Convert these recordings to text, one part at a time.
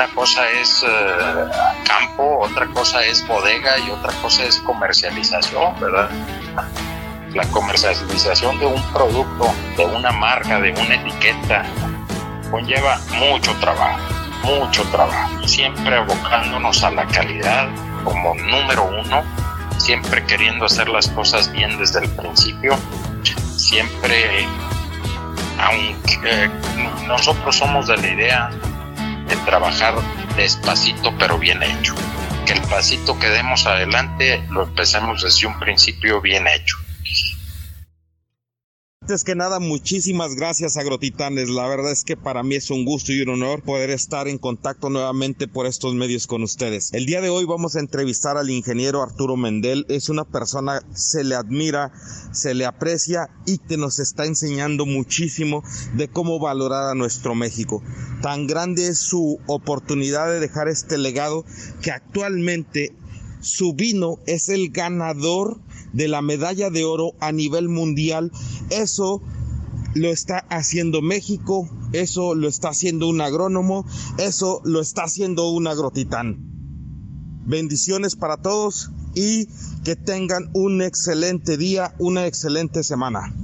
una cosa es eh, campo, otra cosa es bodega y otra cosa es comercialización, ¿verdad? La comercialización de un producto, de una marca, de una etiqueta, conlleva mucho trabajo, mucho trabajo, siempre abocándonos a la calidad como número uno, siempre queriendo hacer las cosas bien desde el principio, siempre, aunque nosotros somos de la idea de trabajar despacito pero bien hecho, que el pasito que demos adelante lo empecemos desde un principio bien hecho. Que nada, muchísimas gracias Agrotitanes. La verdad es que para mí es un gusto y un honor poder estar en contacto nuevamente por estos medios con ustedes. El día de hoy vamos a entrevistar al ingeniero Arturo Mendel. Es una persona, se le admira, se le aprecia y que nos está enseñando muchísimo de cómo valorar a nuestro México. Tan grande es su oportunidad de dejar este legado que actualmente su vino es el ganador de la medalla de oro a nivel mundial. Eso lo está haciendo México, eso lo está haciendo un agrónomo, eso lo está haciendo un agrotitán. Bendiciones para todos y que tengan un excelente día, una excelente semana.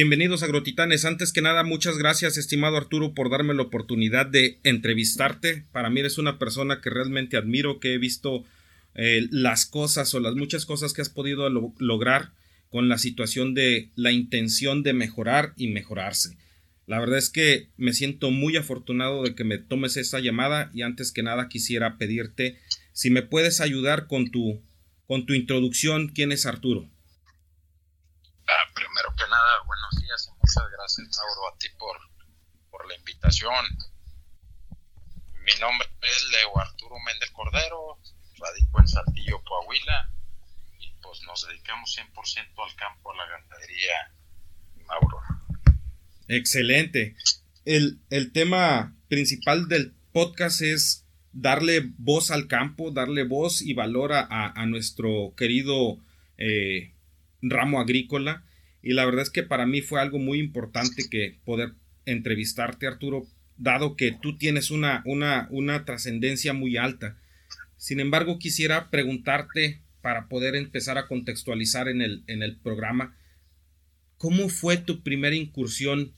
Bienvenidos a Agrotitanes. Antes que nada, muchas gracias, estimado Arturo, por darme la oportunidad de entrevistarte. Para mí eres una persona que realmente admiro, que he visto eh, las cosas o las muchas cosas que has podido lograr con la situación de la intención de mejorar y mejorarse. La verdad es que me siento muy afortunado de que me tomes esta llamada y antes que nada quisiera pedirte si me puedes ayudar con tu, con tu introducción. ¿Quién es Arturo? Ah, primero que nada, Muchas gracias, Mauro, a ti por, por la invitación. Mi nombre es Leo Arturo Méndez Cordero, radico en Saltillo, Coahuila, y pues nos dedicamos 100% al campo, a la ganadería, Mauro. Excelente. El, tema principal del podcast es darle voz al campo, darle voz y valor a, nuestro querido eh, ramo agrícola y la verdad es que para mí fue algo muy importante que poder entrevistarte, Arturo, dado que tú tienes una, una, una trascendencia muy alta. Sin embargo, quisiera preguntarte, para poder empezar a contextualizar en el, en el programa, ¿cómo fue tu primera incursión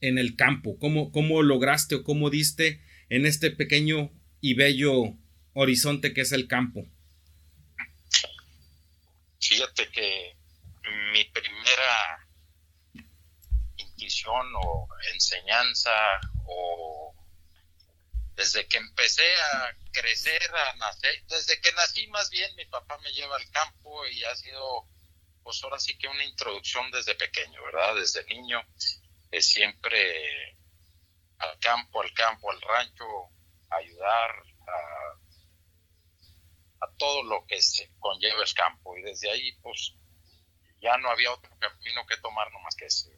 en el campo? ¿Cómo, ¿Cómo lograste o cómo diste en este pequeño y bello horizonte que es el campo? Que mi primera intuición o enseñanza o desde que empecé a crecer, a nacer, desde que nací más bien, mi papá me lleva al campo y ha sido, pues ahora sí que una introducción desde pequeño, ¿verdad? Desde niño, siempre al campo, al campo, al rancho, ayudar a, a todo lo que se conlleva el campo. Y desde ahí, pues ya no había otro camino que tomar nomás que ese.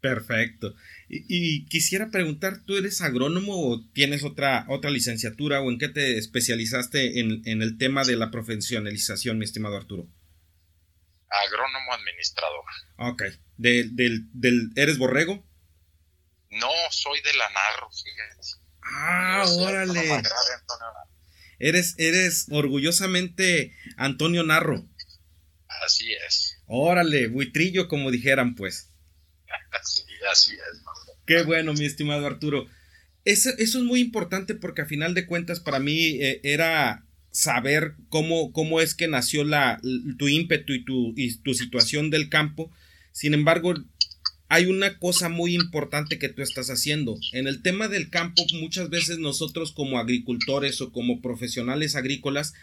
Perfecto. Y, quisiera preguntar, ¿tú eres agrónomo o tienes otra, otra licenciatura o en qué te especializaste en, el tema de la profesionalización, mi estimado Arturo? Agrónomo administrador. Ok. ¿Del, del, eres borrego? No, soy de la Narro, Ah, órale. Eres, eres orgullosamente Antonio Narro. Así es. Órale, buitrillo, como dijeran, pues. Así, así es. Qué bueno, mi estimado Arturo. Eso, eso, es muy importante porque a final de cuentas para mí eh, era saber cómo, cómo es que nació la, tu ímpetu y tu, y tu situación del campo. Sin embargo, hay una cosa muy importante que tú estás haciendo. En el tema del campo, muchas veces nosotros como agricultores o como profesionales agrícolas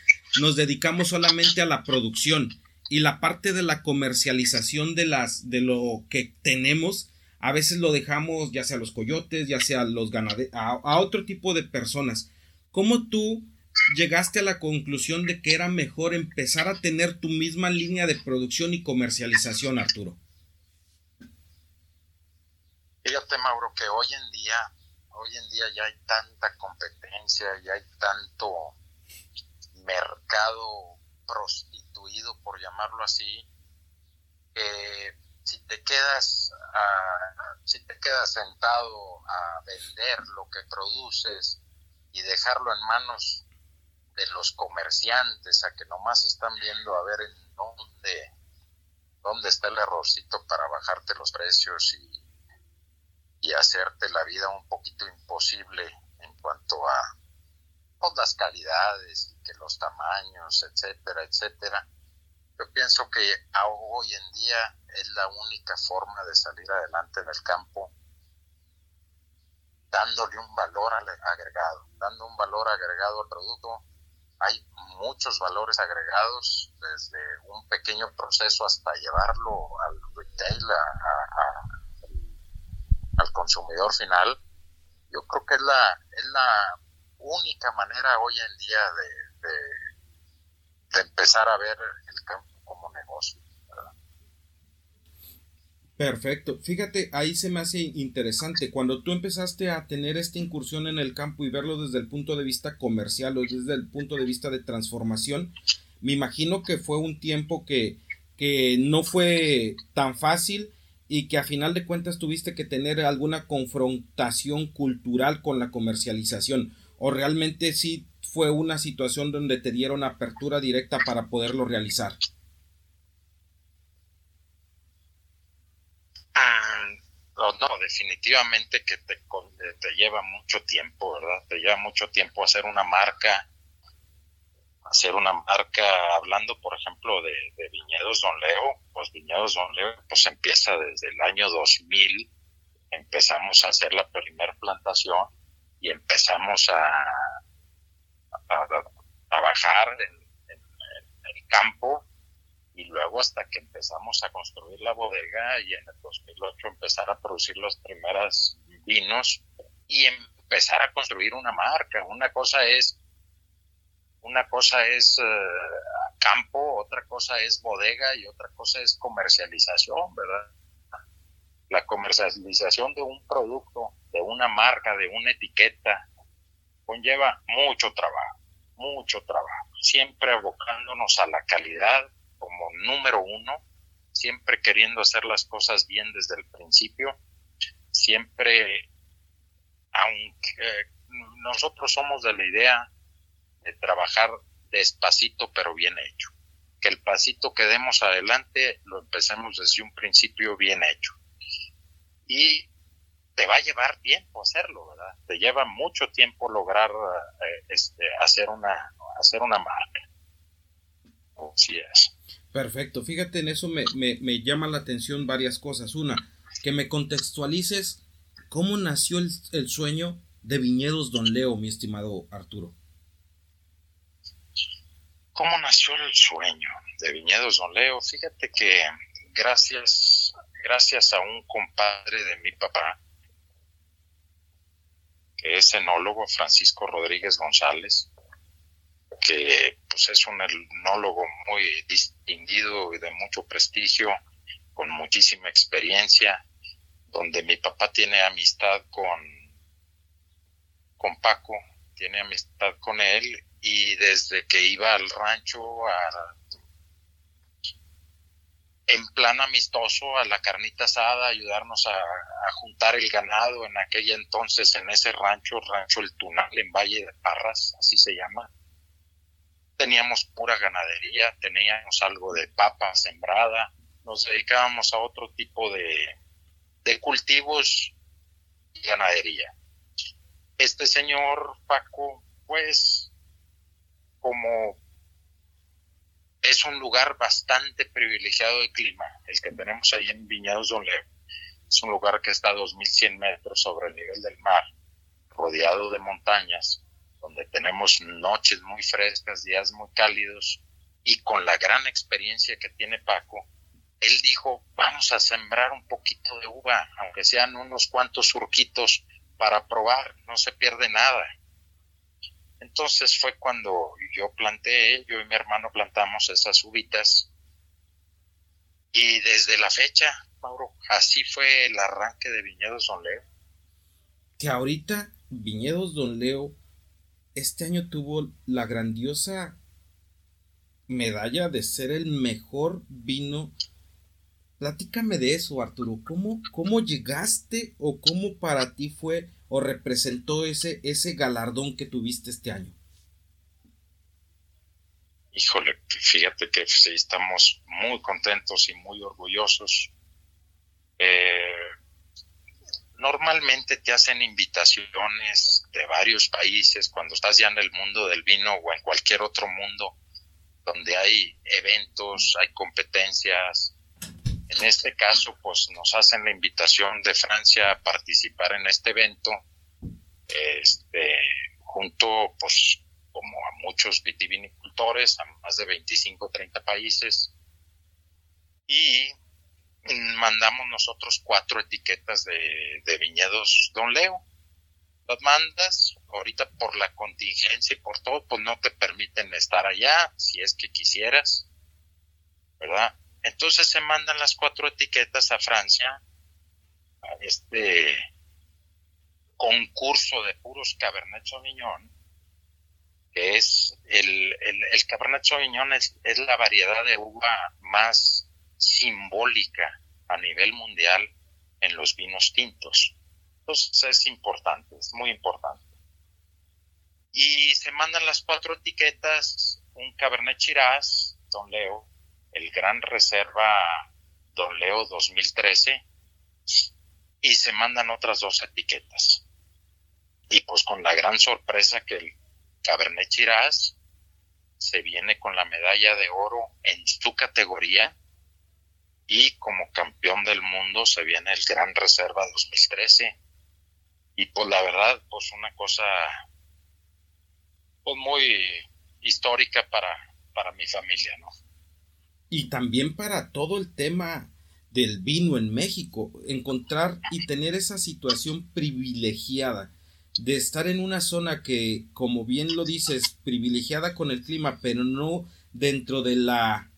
nos dedicamos solamente a la producción y la parte de la comercialización de las de lo que tenemos a veces lo dejamos ya sea a los coyotes ya sea a los ganaderos a, otro tipo de personas cómo tú llegaste a la conclusión de que era mejor empezar a tener tu misma línea de producción y comercialización Arturo fíjate Mauro que hoy en día hoy en día ya hay tanta competencia competencia y hay tanto mercado prostituido, por llamarlo así, que si te quedas si te quedas sentado a vender lo que produces y dejarlo en manos de los comerciantes a que nomás están viendo a ver en dónde dónde está el errorcito para bajarte los precios y, y hacerte la vida un poquito imposible en cuanto a todas las calidades y que los tamaños, etcétera, etcétera. Yo pienso que hoy en día es la única forma de salir adelante en el campo dándole un valor agregado, dando un valor agregado al producto. Hay muchos valores agregados, desde un pequeño proceso hasta llevarlo al retail, consumidor final. Yo creo que es la, es la única manera hoy en día de, de, empezar a ver el campo como negocio. Perfecto. Fíjate, ahí se me hace interesante. Cuando tú empezaste a tener esta incursión en el campo y verlo desde el punto de vista comercial o desde el punto de vista de transformación, me imagino que fue un tiempo que, que no fue tan fácil y que a final de cuentas tuviste que tener alguna confrontación cultural con la comercialización o realmente sí fue una situación donde te dieron apertura directa para poderlo realizar? no, definitivamente que te, te lleva mucho tiempo, ¿verdad? Te lleva mucho tiempo hacer una marca, hacer una marca, hablando por ejemplo de, Viñedos Don Leo, pues Viñedos Don Leo pues empieza desde el año 2000, empezamos a hacer la primera plantación y empezamos a, a, bajar en, el campo y luego hasta que empezamos a construir la bodega y en el 2008 empezar a producir los primeros vinos y empezar a construir una marca. Una cosa es una cosa es eh, campo, otra cosa es bodega y otra cosa es comercialización, ¿verdad? La comercialización de un producto, de una marca, de una etiqueta, conlleva mucho trabajo, mucho trabajo, siempre abocándonos a la calidad como número uno, siempre queriendo hacer las cosas bien desde el principio, siempre, aunque nosotros somos de la idea de trabajar despacito pero bien hecho, que el pasito que demos adelante lo empecemos desde un principio bien hecho. Y te va a llevar tiempo hacerlo, ¿verdad? Te lleva mucho tiempo lograr eh, este, hacer, una, hacer una marca. Así es. Perfecto. Fíjate, en eso me, me, llama la atención varias cosas. Una, que me contextualices cómo nació el, el sueño de Viñedos Don Leo, mi estimado Arturo. ¿Cómo nació el sueño de Viñedos Don Leo? Fíjate que gracias, gracias a un compadre de mi papá, que es enólogo Francisco Rodríguez González, que pues es un enólogo muy distinguido y de mucho prestigio, con muchísima experiencia, donde mi papá tiene amistad con, con Paco, tiene amistad con él y desde que iba al rancho a, en plan amistoso a la carnita asada, ayudarnos a, juntar el ganado en aquella entonces en ese rancho, Rancho El Tunal, en Valle de Parras, así se llama teníamos pura ganadería, teníamos algo de papa sembrada, nos dedicábamos a otro tipo de, de cultivos y ganadería. Este señor Paco, pues, como es un lugar bastante privilegiado de clima, el que tenemos ahí en Viñados Don Leo. Es un lugar que está a 2.100 metros sobre el nivel del mar, rodeado de montañas donde tenemos noches muy frescas, días muy cálidos, y con la gran experiencia que tiene Paco, él dijo, vamos a sembrar un poquito de uva, aunque sean unos cuantos surquitos para probar, no se pierde nada. Entonces fue cuando yo planté, yo y mi hermano plantamos esas uvitas, y desde la fecha, Mauro, así fue el arranque de Viñedos Don Leo. Que ahorita Viñedos Don Leo este año tuvo la grandiosa medalla de ser el mejor vino. Platícame de eso, Arturo. ¿Cómo, cómo llegaste o cómo para ti fue o representó ese, ese galardón que tuviste este año? Híjole, fíjate que sí, estamos muy contentos y muy orgullosos. Eh, normalmente te hacen invitaciones de varios países cuando estás ya en el mundo del vino o en cualquier otro mundo donde hay eventos, hay competencias. En este caso, pues nos hacen la invitación de Francia a participar en este evento, este, junto, pues, como a muchos vitivinicultores, a más de 25, 30 países. Y mandamos nosotros cuatro etiquetas de, de viñedos Don Leo. Las mandas, ahorita por la contingencia y por todo, pues no te permiten estar allá, si es que quisieras, ¿verdad? Entonces se mandan las cuatro etiquetas a Francia, a este concurso de puros Cabernet Sauvignon, que es el, el, el Cabernet Sauvignon es, es la variedad de uva más simbólica a nivel mundial en los vinos tintos. Entonces es importante, es muy importante. Y se mandan las cuatro etiquetas, un Cabernet Shiraz, Don Leo, el Gran Reserva Don Leo 2013, y se mandan otras dos etiquetas. Y pues con la gran sorpresa que el Cabernet Shiraz se viene con la medalla de oro en su categoría y como campeón del mundo se viene el Gran Reserva 2013 y pues la verdad pues una cosa pues muy histórica para, para mi familia, ¿no? Y también para todo el tema del vino en México, encontrar y tener esa situación privilegiada de estar en una zona que, como bien lo dices, privilegiada con el clima, pero no dentro de la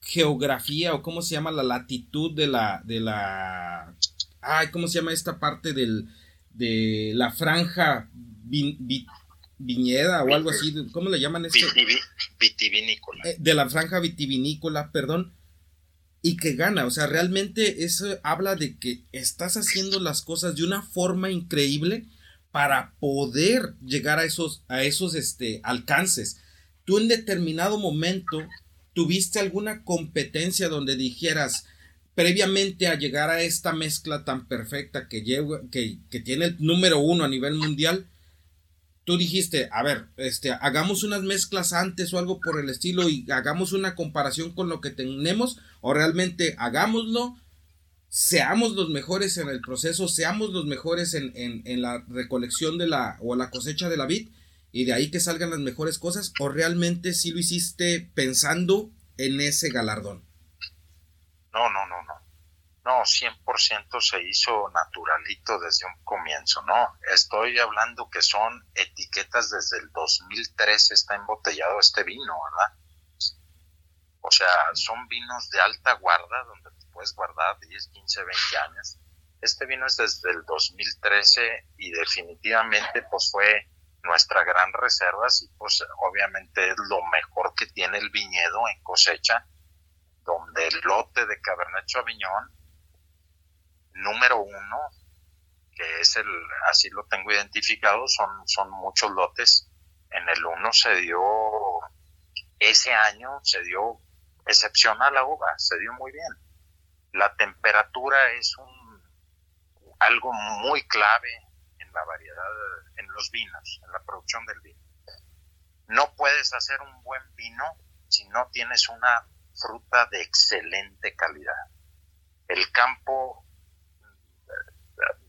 geografía o cómo se llama la latitud de la de la ay cómo se llama esta parte del de la franja viñeda o algo así cómo le llaman esto vitivinícola. Eh, de la franja vitivinícola perdón y que gana o sea realmente eso habla de que estás haciendo las cosas de una forma increíble para poder llegar a esos a esos este alcances. Tú en determinado momento ¿Tuviste alguna competencia donde dijeras, previamente a llegar a esta mezcla tan perfecta que, que, que, tiene el número uno a nivel mundial, tú dijiste, a ver, este, hagamos unas mezclas antes o algo por el estilo y hagamos una comparación con lo que tenemos o realmente hagámoslo, seamos los mejores en el proceso, seamos los mejores en, en, la recolección de la o la cosecha de la vid y de ahí que salgan las mejores cosas o realmente sí lo hiciste pensando en ese galardón? No, no, no, no. No, 100% se hizo naturalito desde un comienzo, ¿no? Estoy hablando que son etiquetas desde el 2013 está embotellado este vino, ¿verdad? O sea, son vinos de alta guarda donde puedes guardar 10, 15, 20 años. Este vino es desde el 2013 y definitivamente pues fue nuestra gran reserva, y pues obviamente es lo mejor que tiene el viñedo en cosecha, donde el lote de Cabernet Sauvignon número uno, que es el, así lo tengo identificado, son, son muchos lotes, en el uno se dio, ese año se dio excepcional la uva, se dio muy bien. La temperatura es algo muy clave en la variedad en los vinos, en la producción del vino. No puedes hacer un buen vino si no tienes una fruta de excelente calidad. El campo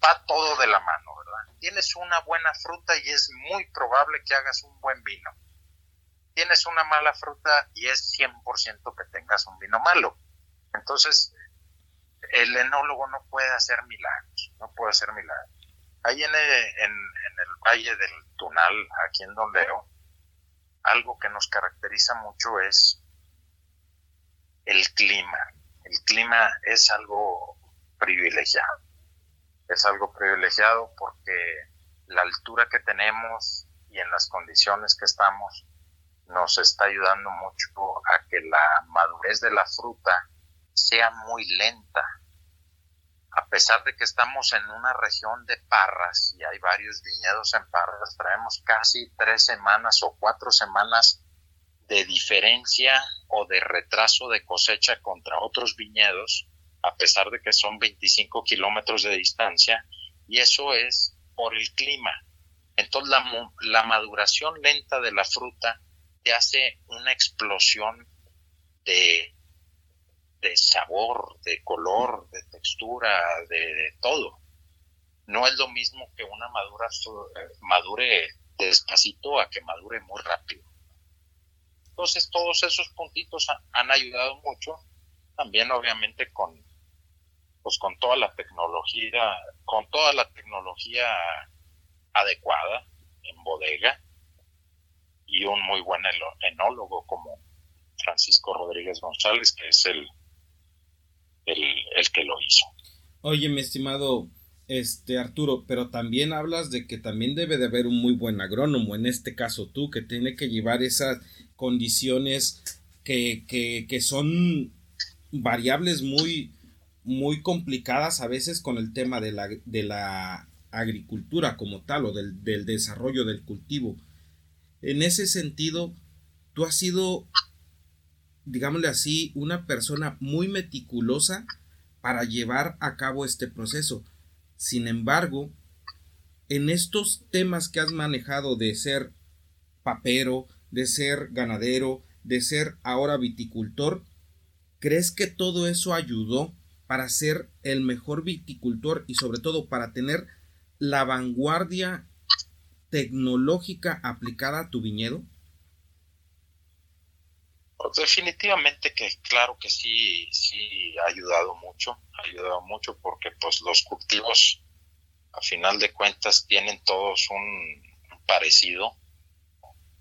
va todo de la mano, ¿verdad? Tienes una buena fruta y es muy probable que hagas un buen vino. Tienes una mala fruta y es 100% que tengas un vino malo. Entonces, el enólogo no puede hacer milagros, no puede hacer milagros. Ahí en, en, el Valle del Tunal, aquí en Don Leo, algo que nos caracteriza mucho es el clima. El clima es algo privilegiado. Es algo privilegiado porque la altura que tenemos y en las condiciones que estamos nos está ayudando mucho a que la madurez de la fruta sea muy lenta. A pesar de que estamos en una región de parras y hay varios viñedos en parras, traemos casi tres semanas o cuatro semanas de diferencia o de retraso de cosecha contra otros viñedos, a pesar de que son 25 kilómetros de distancia, y eso es por el clima. Entonces la, la maduración lenta de la fruta te hace una explosión de, de sabor, de color, de textura, de, todo. No es lo mismo que una madura madure despacito a que madure muy rápido. Entonces todos esos puntitos han ayudado mucho, también obviamente con pues con toda la tecnología, con toda la tecnología adecuada en bodega y un muy buen enólogo como Francisco Rodríguez González, que es el, el, que lo hizo. Oye, mi estimado este Arturo, pero también hablas de que también debe de haber un muy buen agrónomo, en este caso tú, que tiene que llevar esas condiciones que, que, que son variables muy, muy complicadas a veces con el tema de la, de la agricultura como tal o del, del desarrollo del cultivo. En ese sentido, tú has sido, digámosle así, una persona muy meticulosa para llevar a cabo este proceso. Sin embargo, en estos temas que has manejado de ser papero, de ser ganadero, de ser ahora viticultor, ¿crees que todo eso ayudó para ser el mejor viticultor y sobre todo para tener la vanguardia tecnológica aplicada a tu viñedo? Pues definitivamente que claro que sí, sí ha ayudado mucho, ha ayudado mucho porque pues los cultivos a final de cuentas tienen todos un parecido,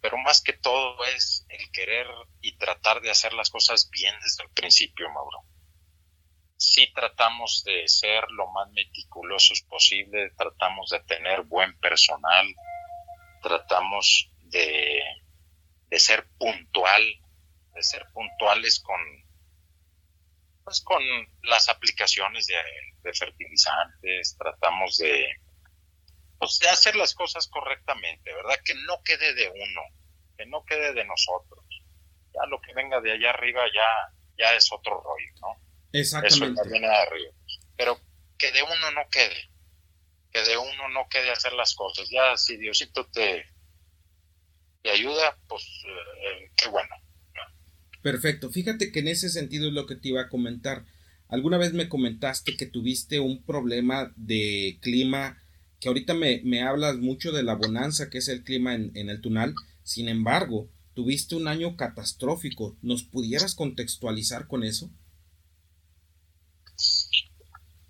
pero más que todo es el querer y tratar de hacer las cosas bien desde el principio, Mauro sí tratamos de ser lo más meticulosos posible, tratamos de tener buen personal, tratamos de, ser puntual, de ser puntuales con pues con las aplicaciones de, fertilizantes, tratamos de, pues, de hacer las cosas correctamente, ¿verdad? Que no quede de uno, que no quede de nosotros. Ya lo que venga de allá arriba ya, ya es otro rollo, ¿no? Exactamente. Pero que de uno no quede, que de uno no quede hacer las cosas. Ya si Diosito te, te ayuda, pues eh, qué bueno. Perfecto. Fíjate que en ese sentido es lo que te iba a comentar. Alguna vez me comentaste que tuviste un problema de clima, que ahorita me, me hablas mucho de la bonanza que es el clima en, en el Tunal. Sin embargo, tuviste un año catastrófico. ¿Nos pudieras contextualizar con eso?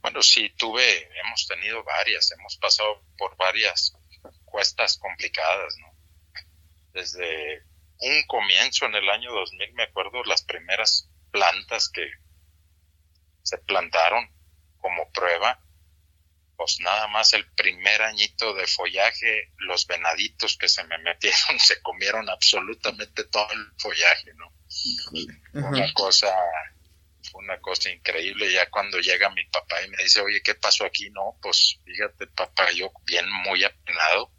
Bueno, sí, tuve, hemos tenido varias, hemos pasado por varias cuestas complicadas, ¿no? Desde un comienzo en el año 2000, me acuerdo, las primeras plantas que se plantaron como prueba, pues nada más el primer añito de follaje, los venaditos que se me metieron se comieron absolutamente todo el follaje, ¿no? Una cosa una cosa increíble. Ya cuando llega mi papá y me dice, oye, ¿qué pasó aquí? No, pues fíjate, papá, yo bien muy apenado,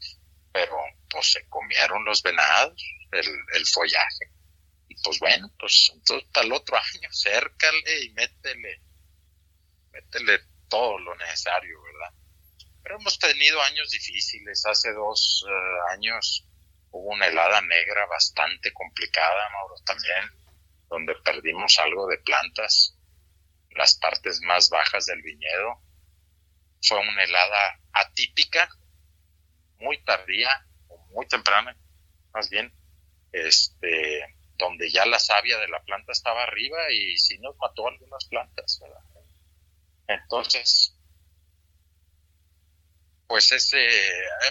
pero pues se comieron los venados, el, follaje. Y pues bueno, pues entonces para el otro año, cércale y métele, métele todo lo necesario, ¿verdad? Pero hemos tenido años difíciles. Hace dos eh, años hubo una helada negra bastante complicada, Mauro, también donde perdimos algo de plantas, las partes más bajas del viñedo. Fue una helada atípica, muy tardía, o muy temprana, más bien, este, donde ya la savia de la planta estaba arriba y sí nos mató algunas plantas, Entonces, pues ese,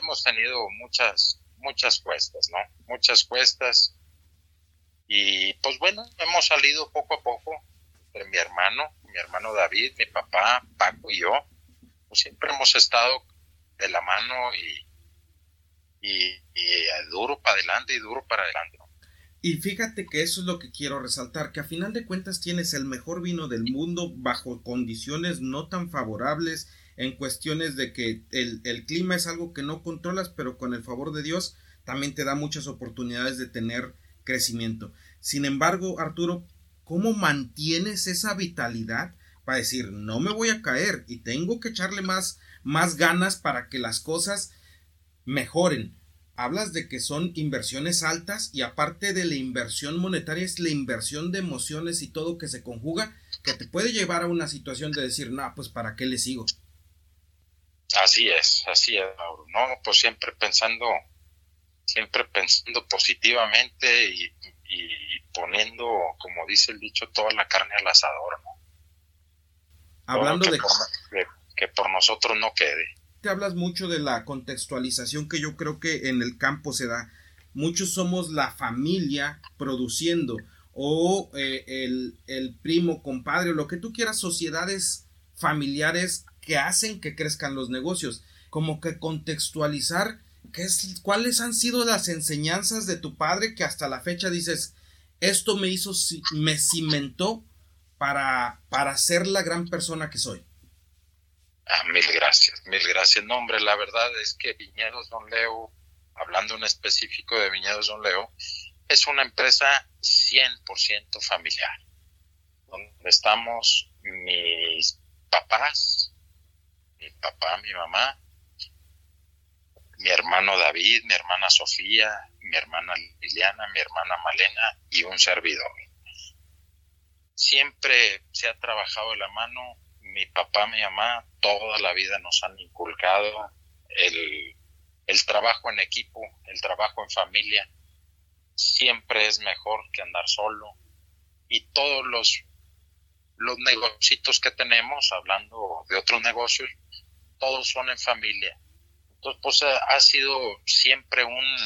hemos tenido muchas, muchas cuestas, ¿no? Muchas cuestas y pues bueno, hemos salido poco a poco entre mi hermano, mi hermano David, mi papá, Paco y yo. Pues siempre hemos estado de la mano y, duro para adelante y duro para adelante. Y fíjate que eso es lo que quiero resaltar, que a final de cuentas tienes el mejor vino del mundo bajo condiciones no tan favorables, en cuestiones de que el, el, clima es algo que no controlas, pero con el favor de Dios también te da muchas oportunidades de tener crecimiento. Sin embargo, Arturo, ¿cómo mantienes esa vitalidad para decir, no me voy a caer y tengo que echarle más, más ganas para que las cosas mejoren? hablas de que son inversiones altas y aparte de la inversión monetaria es la inversión de emociones y todo que se conjuga que te puede llevar a una situación de decir, no, pues para qué le sigo. Así es, así es, No, pues siempre pensando, siempre pensando positivamente y, poniendo, como dice el dicho, toda la carne al asador, ¿no? Hablando de... que por nosotros no quede hablas mucho de la contextualización que yo creo que en el campo se da. Muchos somos la familia produciendo o eh, el, el, primo, compadre, lo que tú quieras, sociedades familiares que hacen que crezcan los negocios. Como que contextualizar qué es, cuáles han sido las enseñanzas de tu padre que hasta la fecha dices, esto me hizo, me cimentó para, para ser la gran persona que soy. Ah, mil gracias, mil gracias. No, hombre, la verdad es que Viñedos Don Leo, hablando en específico de Viñedos Don Leo, es una empresa 100% familiar, donde estamos mis papás, mi papá, mi mamá, mi hermano David, mi hermana Sofía, mi hermana Liliana, mi hermana Malena y un servidor. Siempre se ha trabajado de la mano mi papá, mi mamá, toda la vida nos han inculcado el, trabajo en equipo, el trabajo en familia. Siempre es mejor que andar solo. Y todos los, los negocios que tenemos, hablando de otros negocios, todos son en familia. Entonces, pues ha sido siempre un,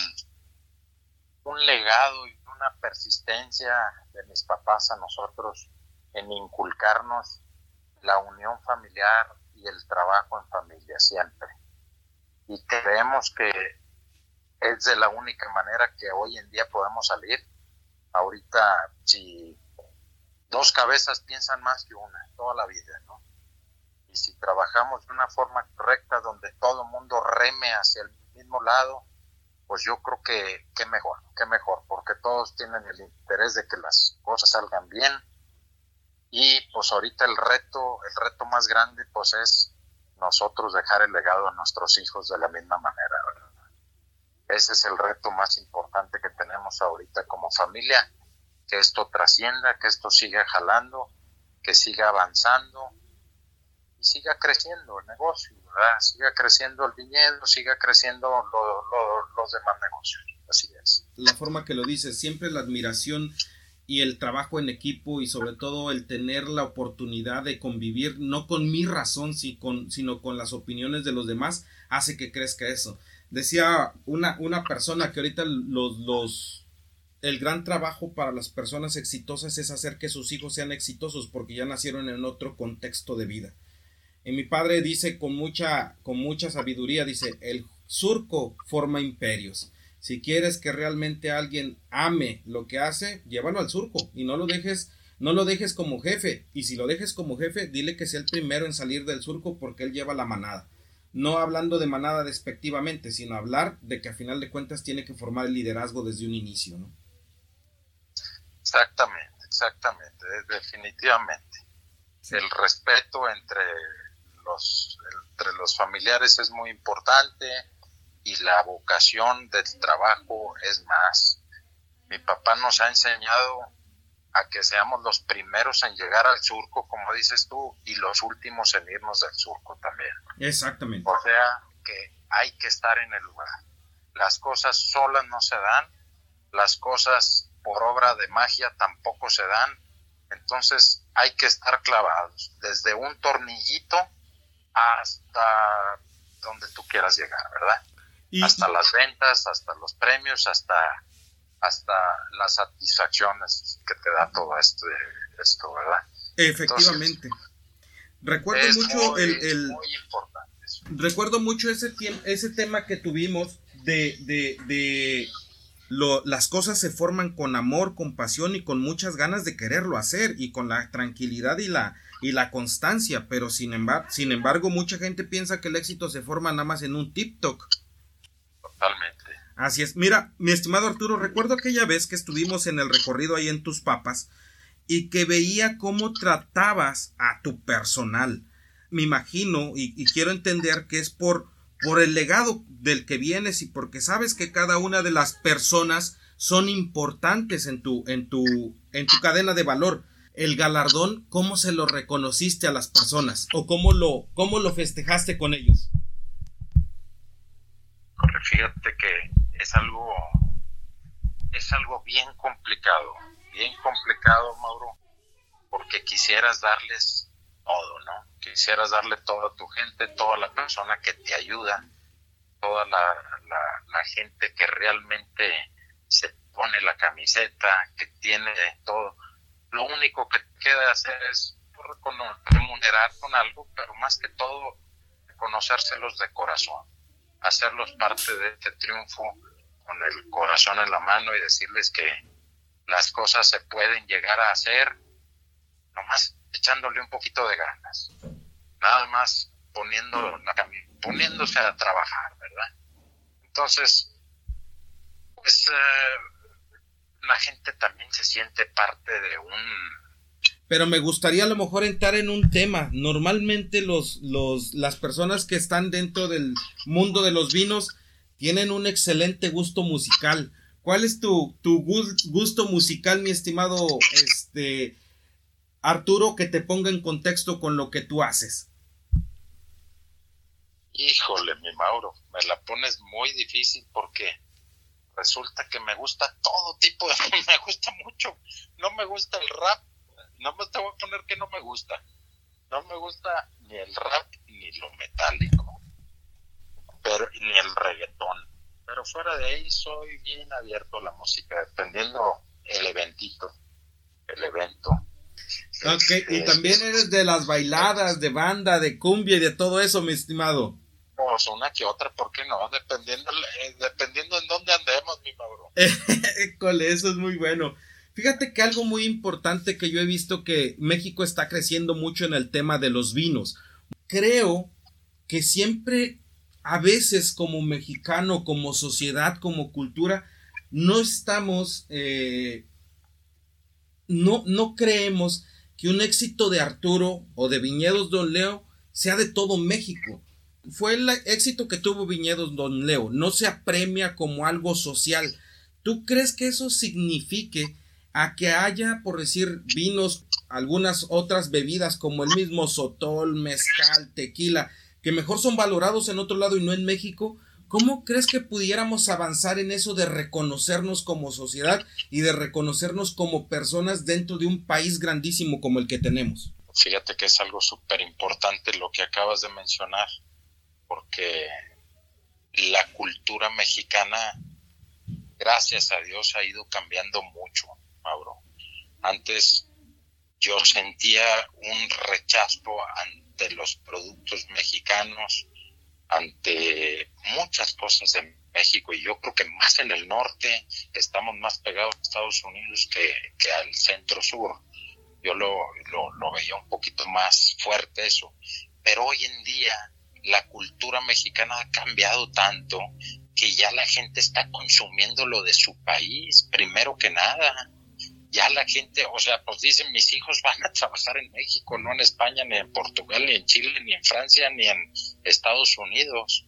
un legado y una persistencia de mis papás a nosotros en inculcarnos la unión familiar y el trabajo en familia siempre. Y creemos que es de la única manera que hoy en día podemos salir. Ahorita, si dos cabezas piensan más que una, toda la vida, ¿no? Y si trabajamos de una forma correcta donde todo el mundo reme hacia el mismo lado, pues yo creo que, que mejor, que mejor, porque todos tienen el interés de que las cosas salgan bien y pues ahorita el reto, el reto más grande pues es nosotros dejar el legado a nuestros hijos de la misma manera. Ese es el reto más importante que tenemos ahorita como familia, que esto trascienda, que esto siga jalando, que siga avanzando y siga creciendo el negocio, ¿verdad? siga creciendo el viñedo, siga creciendo los demás negocios. Así es. La forma que lo dices, siempre la admiración y el trabajo en equipo y sobre todo el tener la oportunidad de convivir no con mi razón sino con las opiniones de los demás hace que crezca eso. Decía una, una persona que ahorita los, los el gran trabajo para las personas exitosas es hacer que sus hijos sean exitosos porque ya nacieron en otro contexto de vida. Y mi padre dice con mucha, con mucha sabiduría, dice, el surco forma imperios. Si quieres que realmente alguien ame lo que hace, llévalo al surco y no lo dejes, no lo dejes como jefe. Y si lo dejes como jefe, dile que sea el primero en salir del surco porque él lleva la manada. No hablando de manada despectivamente, sino hablar de que a final de cuentas tiene que formar el liderazgo desde un inicio, ¿no? Exactamente, exactamente, definitivamente. El respeto entre los, entre los familiares es muy importante y la vocación del trabajo es más. Mi papá nos ha enseñado a que seamos los primeros en llegar al surco, como dices tú, y los últimos en irnos del surco también. Exactamente. O sea, que hay que estar en el lugar. Las cosas solas no se dan, las cosas por obra de magia tampoco se dan, entonces hay que estar clavados, desde un tornillito hasta donde tú quieras llegar, ¿verdad? hasta las ventas, hasta los premios, hasta, hasta las satisfacciones que te da todo esto, esto ¿verdad? Efectivamente. recuerdo mucho el, muy importante recuerdo mucho ese ese tema que tuvimos de, de, de lo, las cosas se forman con amor, con pasión y con muchas ganas de quererlo hacer y con la tranquilidad y la, y la constancia, pero sin embargo, sin embargo mucha gente piensa que el éxito se forma nada más en un TikTok. Totalmente. Así es. Mira, mi estimado Arturo, recuerdo aquella vez que estuvimos en el recorrido ahí en tus papas y que veía cómo tratabas a tu personal. Me imagino y, y quiero entender que es por por el legado del que vienes y porque sabes que cada una de las personas son importantes en tu, en tu, en tu cadena de valor. El galardón, ¿cómo se lo reconociste a las personas? ¿O cómo lo, cómo lo festejaste con ellos? Fíjate que es algo, es algo bien complicado, bien complicado, Mauro, porque quisieras darles todo, ¿no? Quisieras darle todo a tu gente, toda la persona que te ayuda, toda la, la, gente que realmente se pone la camiseta, que tiene todo. Lo único que queda hacer es remunerar con algo, pero más que todo conocérselos de corazón, hacerlos parte de este triunfo con el corazón en la mano y decirles que las cosas se pueden llegar a hacer, nomás echándole un poquito de ganas, nada más poniendo la, poniéndose a trabajar, ¿verdad? Entonces, pues eh, la gente también se siente parte de un... Pero me gustaría a lo mejor entrar en un tema. Normalmente los, los, las personas que están dentro del mundo de los vinos tienen un excelente gusto musical. ¿Cuál es tu, tu gusto musical, mi estimado este, Arturo, que te ponga en contexto con lo que tú haces. Híjole, mi Mauro, me la pones muy difícil porque resulta que me gusta todo tipo de... me gusta mucho. No me gusta el rap. No me te voy a poner que no me gusta. No me gusta ni el rap ni lo metálico. Pero, ni el reggaetón. Pero fuera de ahí soy bien abierto a la música, dependiendo el eventito, el evento. Ok, y este, también eres de las bailadas, de banda, de cumbia y de todo eso, mi estimado. Una que otra, ¿por qué no? Dependiendo, eh, dependiendo en dónde andemos, mi Mauro. eso es muy bueno. Fíjate que algo muy importante que yo he visto que México está creciendo mucho en el tema de los vinos. Creo que siempre, a veces como mexicano, como sociedad, como cultura, no estamos, eh, no, no creemos que un éxito de Arturo o de Viñedos Don Leo sea de todo México. Fue el éxito que tuvo Viñedos Don Leo, no se apremia como algo social. ¿Tú crees que eso signifique a que haya, por decir, vinos, algunas otras bebidas como el mismo sotol, mezcal, tequila, que mejor son valorados en otro lado y no en México? ¿Cómo crees que pudiéramos avanzar en eso de reconocernos como sociedad y de reconocernos como personas dentro de un país grandísimo como el que tenemos? Fíjate que es algo súper importante lo que acabas de mencionar, porque la cultura mexicana, gracias a Dios, ha ido cambiando mucho, Mauro. Antes yo sentía un rechazo ante los productos mexicanos, ante muchas cosas en México y yo creo que más en el norte estamos más pegados a Estados Unidos que, al centro sur. Yo lo, lo, veía un poquito más fuerte eso. Pero hoy en día la cultura mexicana ha cambiado tanto que ya la gente está consumiendo lo de su país, primero que nada ya la gente, o sea, pues dicen, mis hijos van a trabajar en México, no en España, ni en Portugal, ni en Chile, ni en Francia, ni en Estados Unidos.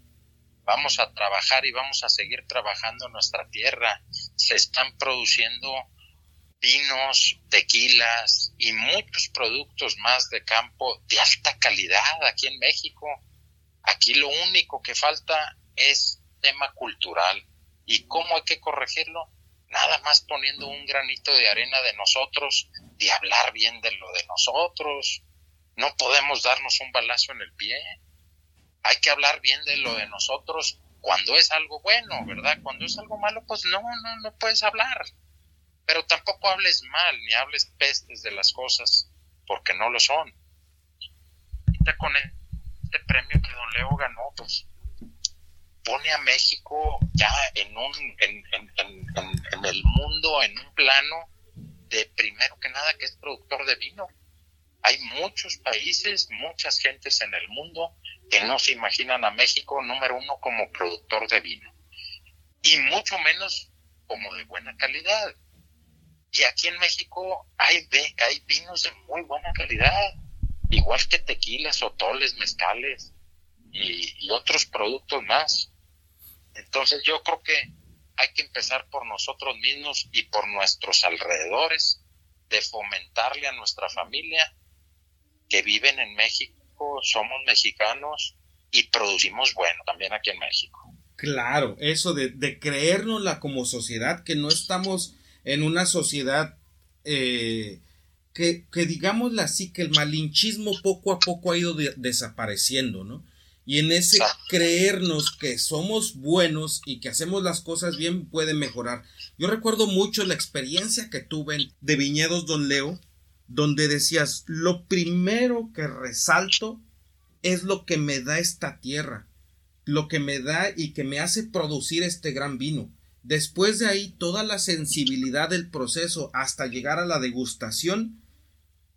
Vamos a trabajar y vamos a seguir trabajando en nuestra tierra. Se están produciendo vinos, tequilas y muchos productos más de campo de alta calidad aquí en México. Aquí lo único que falta es tema cultural. ¿Y cómo hay que corregirlo? nada más poniendo un granito de arena de nosotros, de hablar bien de lo de nosotros. No podemos darnos un balazo en el pie. Hay que hablar bien de lo de nosotros cuando es algo bueno, ¿verdad? Cuando es algo malo, pues no, no, no puedes hablar. Pero tampoco hables mal, ni hables pestes de las cosas, porque no lo son. con este premio que don Leo ganó, pues pone a México ya en, un, en, en, el mundo, en un plano de primero que nada que es productor de vino. Hay muchos países, muchas gentes en el mundo que no se imaginan a México número uno como productor de vino y mucho menos como de buena calidad. Y aquí en México hay, hay vinos de muy buena calidad, igual que tequilas, otoles, mezcales y, otros productos más. Entonces yo creo que hay que empezar por nosotros mismos y por nuestros alrededores, de fomentarle a nuestra familia que viven en México, somos mexicanos y producimos bueno también aquí en México. Claro, eso de, de creérnosla como sociedad, que no estamos en una sociedad eh, que, que digámosla así, que el malinchismo poco a poco ha ido desapareciendo, ¿no? Y en ese creernos que somos buenos y que hacemos las cosas bien puede mejorar. Yo recuerdo mucho la experiencia que tuve de Viñedos Don Leo, donde decías, lo primero que resalto es lo que me da esta tierra, lo que me da y que me hace producir este gran vino. Después de ahí, toda la sensibilidad del proceso hasta llegar a la degustación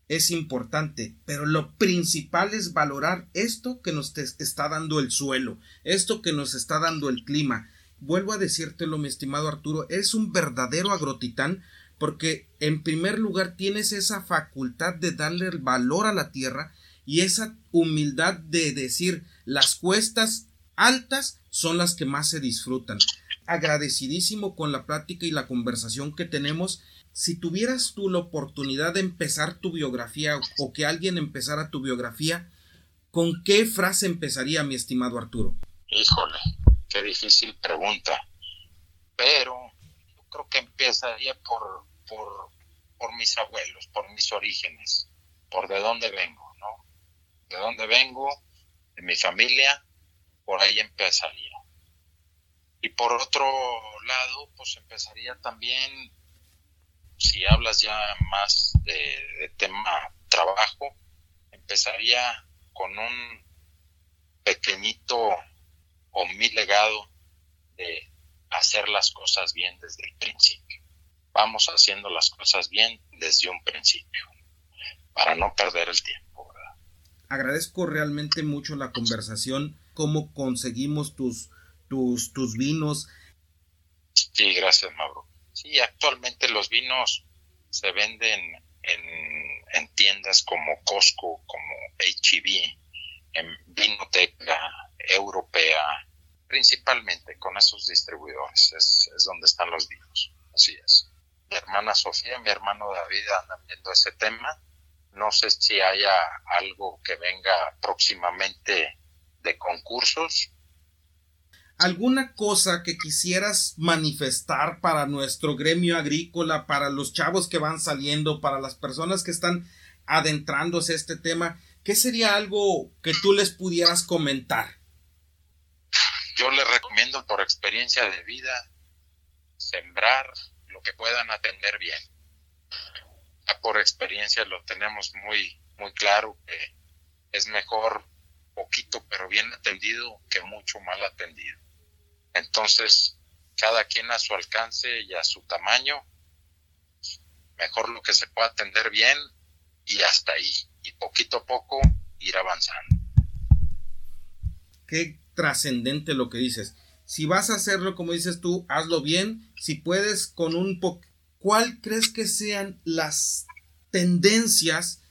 es importante, pero lo principal es valorar esto que nos está dando el suelo, esto que nos está dando el clima. Vuelvo a decírtelo, mi estimado Arturo, es un verdadero agrotitán porque en primer lugar tienes esa facultad de darle el valor a la tierra y esa humildad de decir las cuestas altas son las que más se disfrutan. Agradecidísimo con la plática y la conversación que tenemos si tuvieras tú la oportunidad de empezar tu biografía o que alguien empezara tu biografía, ¿con qué frase empezaría, mi estimado Arturo? Híjole, qué difícil pregunta. Pero yo creo que empezaría por, por, por mis abuelos, por mis orígenes, por de dónde vengo, ¿no? De dónde vengo, de mi familia, por ahí empezaría. Y por otro lado, pues empezaría también si hablas ya más de, tema trabajo, empezaría con un pequeñito o mi legado de hacer las cosas bien desde el principio. Vamos haciendo las cosas bien desde un principio, para no perder el tiempo. Agradezco realmente mucho la conversación, cómo conseguimos tus, tus, tus vinos. Sí, gracias, Mauro. Sí, actualmente los vinos se venden en, tiendas como Costco, como HEB, en Vinoteca Europea, principalmente con esos distribuidores, es, es donde están los vinos, así es. Mi hermana Sofía, mi hermano David andan viendo ese tema. No sé si haya algo que venga próximamente de concursos, alguna cosa que quisieras manifestar para nuestro gremio agrícola, para los chavos que van saliendo, para las personas que están adentrándose a este tema, ¿qué sería algo que tú les pudieras comentar? Yo les recomiendo por experiencia de vida sembrar lo que puedan atender bien. por experiencia lo tenemos muy muy claro que es mejor poquito pero bien atendido que mucho mal atendido. Entonces, cada quien a su alcance y a su tamaño, mejor lo que se pueda atender bien y hasta ahí. Y poquito a poco ir avanzando. Qué trascendente lo que dices. Si vas a hacerlo como dices tú, hazlo bien. Si puedes con un poco... ¿Cuál crees que sean las tendencias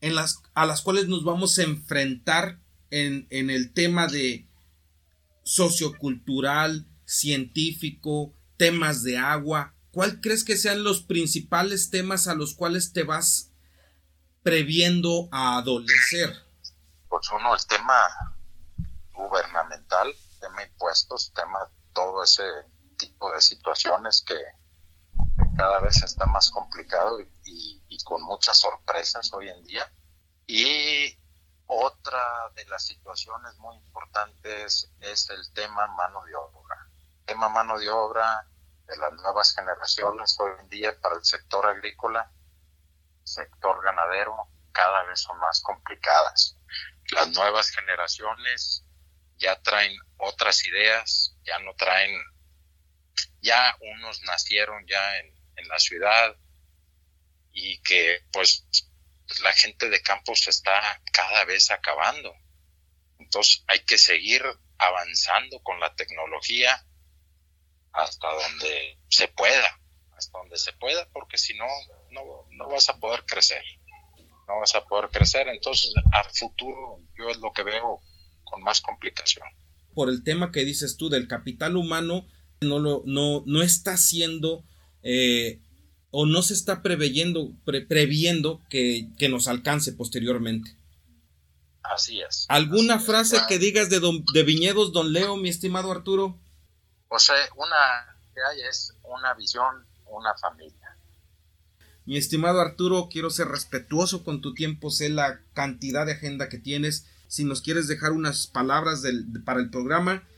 en las, a las cuales nos vamos a enfrentar en, en el tema de sociocultural, científico, temas de agua. ¿Cuál crees que sean los principales temas a los cuales te vas previendo a adolecer? Pues uno, el tema gubernamental, tema impuestos, tema todo ese tipo de situaciones que cada vez está más complicado y, y con muchas sorpresas hoy en día. Y otra de las situaciones muy importantes es el tema mano de obra. El tema mano de obra de las nuevas generaciones hoy en día para el sector agrícola, sector ganadero, cada vez son más complicadas. Las nuevas generaciones ya traen otras ideas, ya no traen, ya unos nacieron ya en, en la ciudad y que pues la gente de campo se está cada vez acabando. Entonces hay que seguir avanzando con la tecnología hasta donde se pueda, hasta donde se pueda, porque si no, no, vas a poder crecer, no vas a poder crecer. Entonces, al futuro yo es lo que veo con más complicación. Por el tema que dices tú del capital humano, no, lo, no, no está siendo eh, o no se está preveyendo, previendo que, nos alcance posteriormente. Así es. ¿Alguna frase que digas de, de Viñedos, don Leo, mi estimado Arturo? O sea, una que hay es una visión, una familia. Mi estimado Arturo, quiero ser respetuoso con tu tiempo, sé la cantidad de agenda que tienes. Si nos quieres dejar unas palabras para el programa,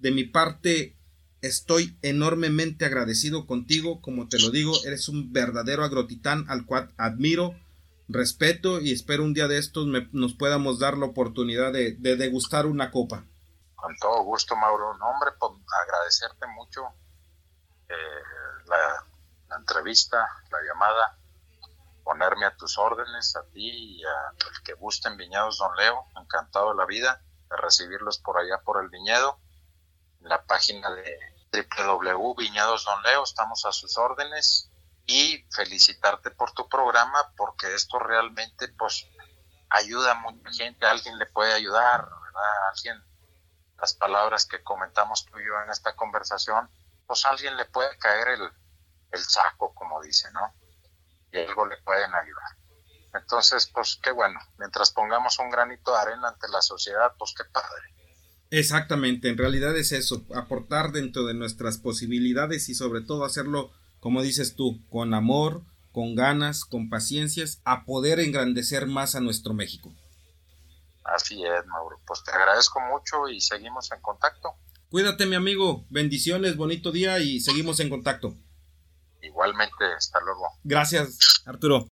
de mi parte, Estoy enormemente agradecido contigo, como te lo digo, eres un verdadero agrotitán al cual admiro, respeto y espero un día de estos nos podamos dar la oportunidad de, degustar una copa. Con todo gusto, Mauro. No, hombre, pues, agradecerte mucho eh, la, entrevista, la llamada, ponerme a tus órdenes, a ti y a el que gusten viñedos, don Leo. Encantado de la vida de recibirlos por allá por el viñedo. La página de www. Estamos a sus órdenes y felicitarte por tu programa porque esto realmente pues ayuda a mucha gente, alguien le puede ayudar, ¿verdad? Alguien, las palabras que comentamos tú y yo en esta conversación, pues alguien le puede caer el, el saco, como dice, ¿no? Y algo le pueden ayudar. Entonces, pues qué bueno, mientras pongamos un granito de arena ante la sociedad, pues qué padre. Exactamente, en realidad es eso, aportar dentro de nuestras posibilidades y sobre todo hacerlo, como dices tú, con amor, con ganas, con paciencias, a poder engrandecer más a nuestro México. Así es, Mauro. Pues te agradezco mucho y seguimos en contacto. Cuídate, mi amigo. Bendiciones, bonito día y seguimos en contacto. Igualmente, hasta luego. Gracias, Arturo.